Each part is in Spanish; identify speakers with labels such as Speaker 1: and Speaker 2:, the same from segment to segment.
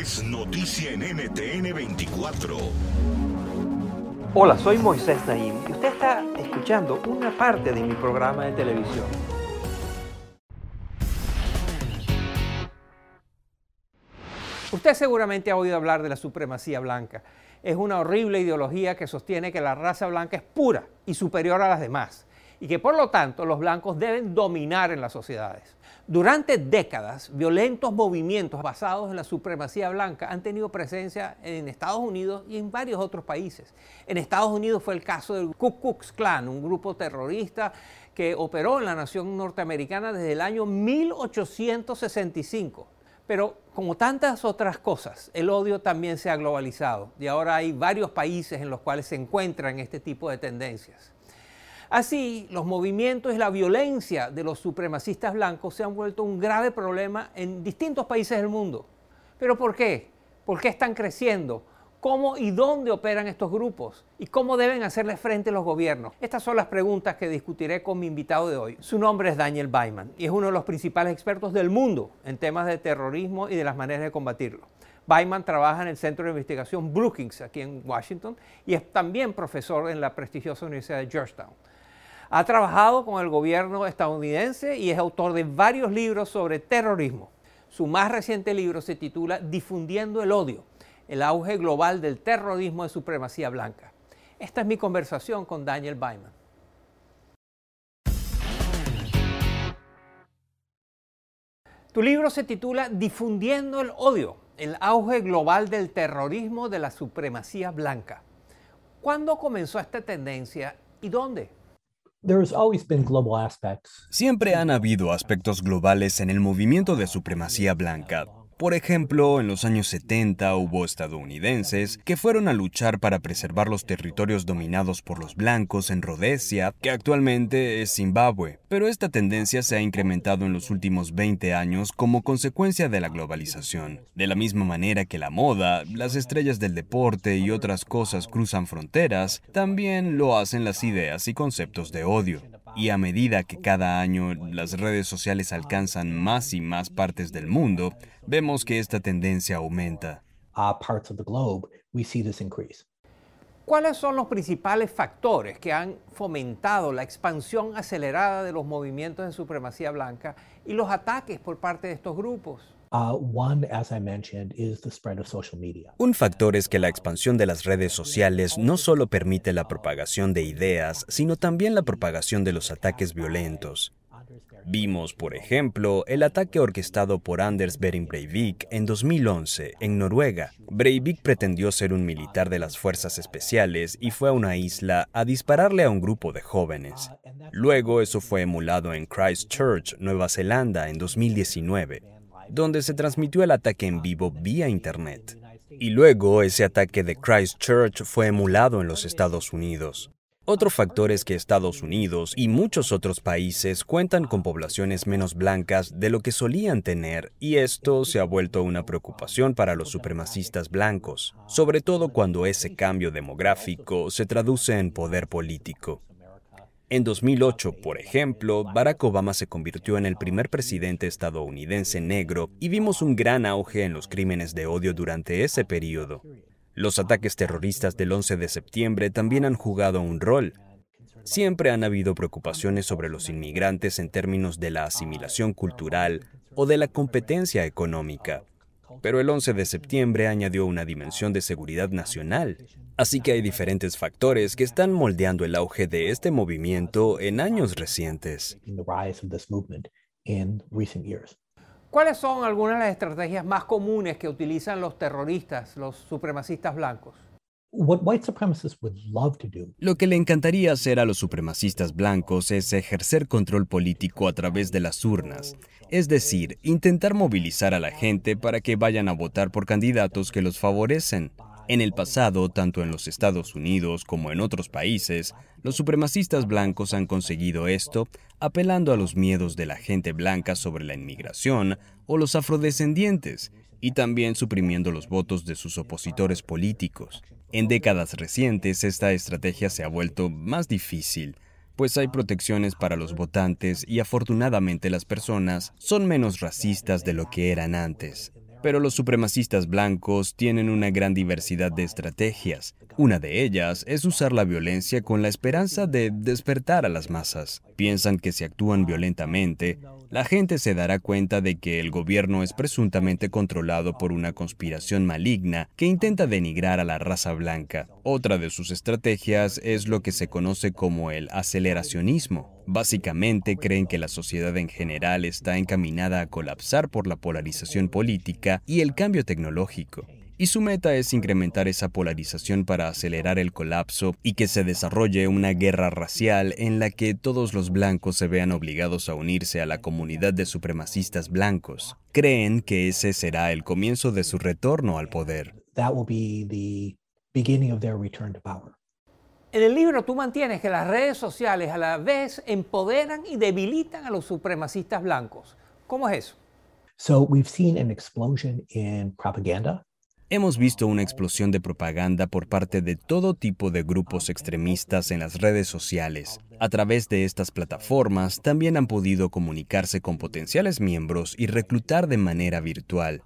Speaker 1: Es noticia en NTN 24.
Speaker 2: Hola, soy Moisés Naim y usted está escuchando una parte de mi programa de televisión. Usted seguramente ha oído hablar de la supremacía blanca. Es una horrible ideología que sostiene que la raza blanca es pura y superior a las demás y que por lo tanto los blancos deben dominar en las sociedades. Durante décadas, violentos movimientos basados en la supremacía blanca han tenido presencia en Estados Unidos y en varios otros países. En Estados Unidos fue el caso del Ku Klux Klan, un grupo terrorista que operó en la nación norteamericana desde el año 1865. Pero como tantas otras cosas, el odio también se ha globalizado y ahora hay varios países en los cuales se encuentran este tipo de tendencias. Así, los movimientos y la violencia de los supremacistas blancos se han vuelto un grave problema en distintos países del mundo. ¿Pero por qué? ¿Por qué están creciendo? ¿Cómo y dónde operan estos grupos? ¿Y cómo deben hacerle frente los gobiernos? Estas son las preguntas que discutiré con mi invitado de hoy. Su nombre es Daniel Byman y es uno de los principales expertos del mundo en temas de terrorismo y de las maneras de combatirlo. Byman trabaja en el Centro de Investigación Brookings aquí en Washington y es también profesor en la prestigiosa Universidad de Georgetown. Ha trabajado con el gobierno estadounidense y es autor de varios libros sobre terrorismo. Su más reciente libro se titula Difundiendo el odio el auge global del terrorismo de supremacía blanca. Esta es mi conversación con Daniel Byman. Tu libro se titula Difundiendo el odio, el auge global del terrorismo de la supremacía blanca. ¿Cuándo comenzó esta tendencia y dónde?
Speaker 3: Siempre han habido aspectos globales en el movimiento de supremacía blanca, por ejemplo, en los años 70 hubo estadounidenses que fueron a luchar para preservar los territorios dominados por los blancos en Rhodesia, que actualmente es Zimbabue. Pero esta tendencia se ha incrementado en los últimos 20 años como consecuencia de la globalización. De la misma manera que la moda, las estrellas del deporte y otras cosas cruzan fronteras, también lo hacen las ideas y conceptos de odio. Y a medida que cada año las redes sociales alcanzan más y más partes del mundo, vemos que esta tendencia aumenta.
Speaker 2: ¿Cuáles son los principales factores que han fomentado la expansión acelerada de los movimientos de supremacía blanca y los ataques por parte de estos grupos?
Speaker 3: Un factor es que la expansión de las redes sociales no solo permite la propagación de ideas, sino también la propagación de los ataques violentos. Vimos, por ejemplo, el ataque orquestado por Anders Behring Breivik en 2011 en Noruega. Breivik pretendió ser un militar de las fuerzas especiales y fue a una isla a dispararle a un grupo de jóvenes. Luego eso fue emulado en Christchurch, Nueva Zelanda, en 2019, donde se transmitió el ataque en vivo vía Internet. Y luego ese ataque de Christchurch fue emulado en los Estados Unidos. Otro factor es que Estados Unidos y muchos otros países cuentan con poblaciones menos blancas de lo que solían tener y esto se ha vuelto una preocupación para los supremacistas blancos, sobre todo cuando ese cambio demográfico se traduce en poder político. En 2008, por ejemplo, Barack Obama se convirtió en el primer presidente estadounidense negro y vimos un gran auge en los crímenes de odio durante ese periodo. Los ataques terroristas del 11 de septiembre también han jugado un rol. Siempre han habido preocupaciones sobre los inmigrantes en términos de la asimilación cultural, o de la competencia económica. Pero el 11 de septiembre añadió una dimensión de seguridad nacional. Así que hay diferentes factores que están moldeando el auge de este movimiento en años recientes.
Speaker 2: ¿Cuáles son algunas de las estrategias más comunes que utilizan los terroristas, los supremacistas blancos?
Speaker 3: Lo que le encantaría hacer a los supremacistas blancos es ejercer control político a través de las urnas, es decir, intentar movilizar a la gente para que vayan a votar por candidatos que los favorecen. En el pasado, tanto en los Estados Unidos como en otros países, los supremacistas blancos han conseguido esto apelando a los miedos de la gente blanca sobre la inmigración o los afrodescendientes, y también suprimiendo los votos de sus opositores políticos. En décadas recientes esta estrategia se ha vuelto más difícil, pues hay protecciones para los votantes y afortunadamente las personas son menos racistas de lo que eran antes. Pero los supremacistas blancos tienen una gran diversidad de estrategias. Una de ellas es usar la violencia con la esperanza de despertar a las masas. Piensan que si actúan violentamente, la gente se dará cuenta de que el gobierno es presuntamente controlado por una conspiración maligna que intenta denigrar a la raza blanca. Otra de sus estrategias es lo que se conoce como el aceleracionismo. Básicamente creen que la sociedad en general está encaminada a colapsar por la polarización política y el cambio tecnológico. Y su meta es incrementar esa polarización para acelerar el colapso y que se desarrolle una guerra racial en la que todos los blancos se vean obligados a unirse a la comunidad de supremacistas blancos. Creen que ese será el comienzo de su retorno al poder.
Speaker 2: En el libro tú mantienes que las redes sociales a la vez empoderan y debilitan a los supremacistas blancos. ¿Cómo es eso?
Speaker 4: So we've seen an explosion in propaganda.
Speaker 3: Hemos visto una explosión de propaganda por parte de todo tipo de grupos extremistas en las redes sociales. A través de estas plataformas también han podido comunicarse con potenciales miembros y reclutar de manera virtual.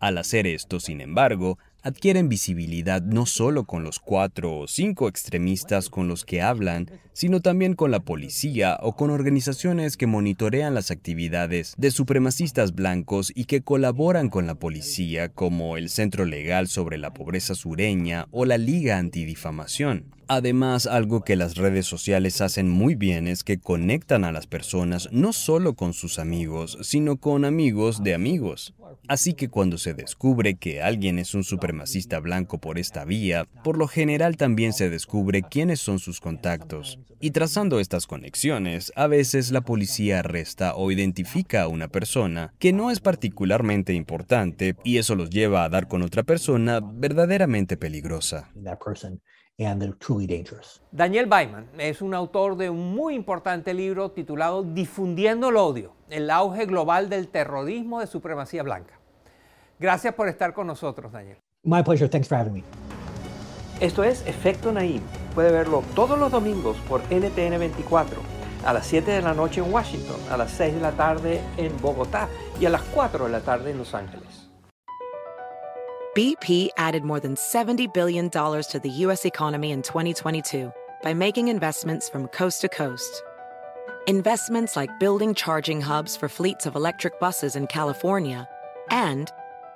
Speaker 3: Al hacer esto, sin embargo, adquieren visibilidad no solo con los cuatro o cinco extremistas con los que hablan, sino también con la policía o con organizaciones que monitorean las actividades de supremacistas blancos y que colaboran con la policía, como el Centro Legal sobre la Pobreza Sureña o la Liga Antidifamación. Además, algo que las redes sociales hacen muy bien es que conectan a las personas no solo con sus amigos, sino con amigos de amigos. Así que cuando se descubre que alguien es un supremacista blanco por esta vía, por lo general también se descubre quiénes son sus contactos. Y trazando estas conexiones, a veces la policía arresta o identifica a una persona que no es particularmente importante y eso los lleva a dar con otra persona verdaderamente peligrosa.
Speaker 2: Daniel Baiman es un autor de un muy importante libro titulado Difundiendo el odio, el auge global del terrorismo de supremacía blanca. Gracias por estar con nosotros, Daniel.
Speaker 4: My pleasure. Thanks for having me.
Speaker 2: Esto es Efecto Naim. Puede verlo todos los domingos por NTN 24, a las 7 de la noche en Washington, a las 6 de la tarde en Bogotá y a las 4 de la tarde en Los Ángeles.
Speaker 5: BP added more than $70 billion to the U.S. economy in 2022 by making investments from coast to coast. Investments like building charging hubs for fleets of electric buses in California and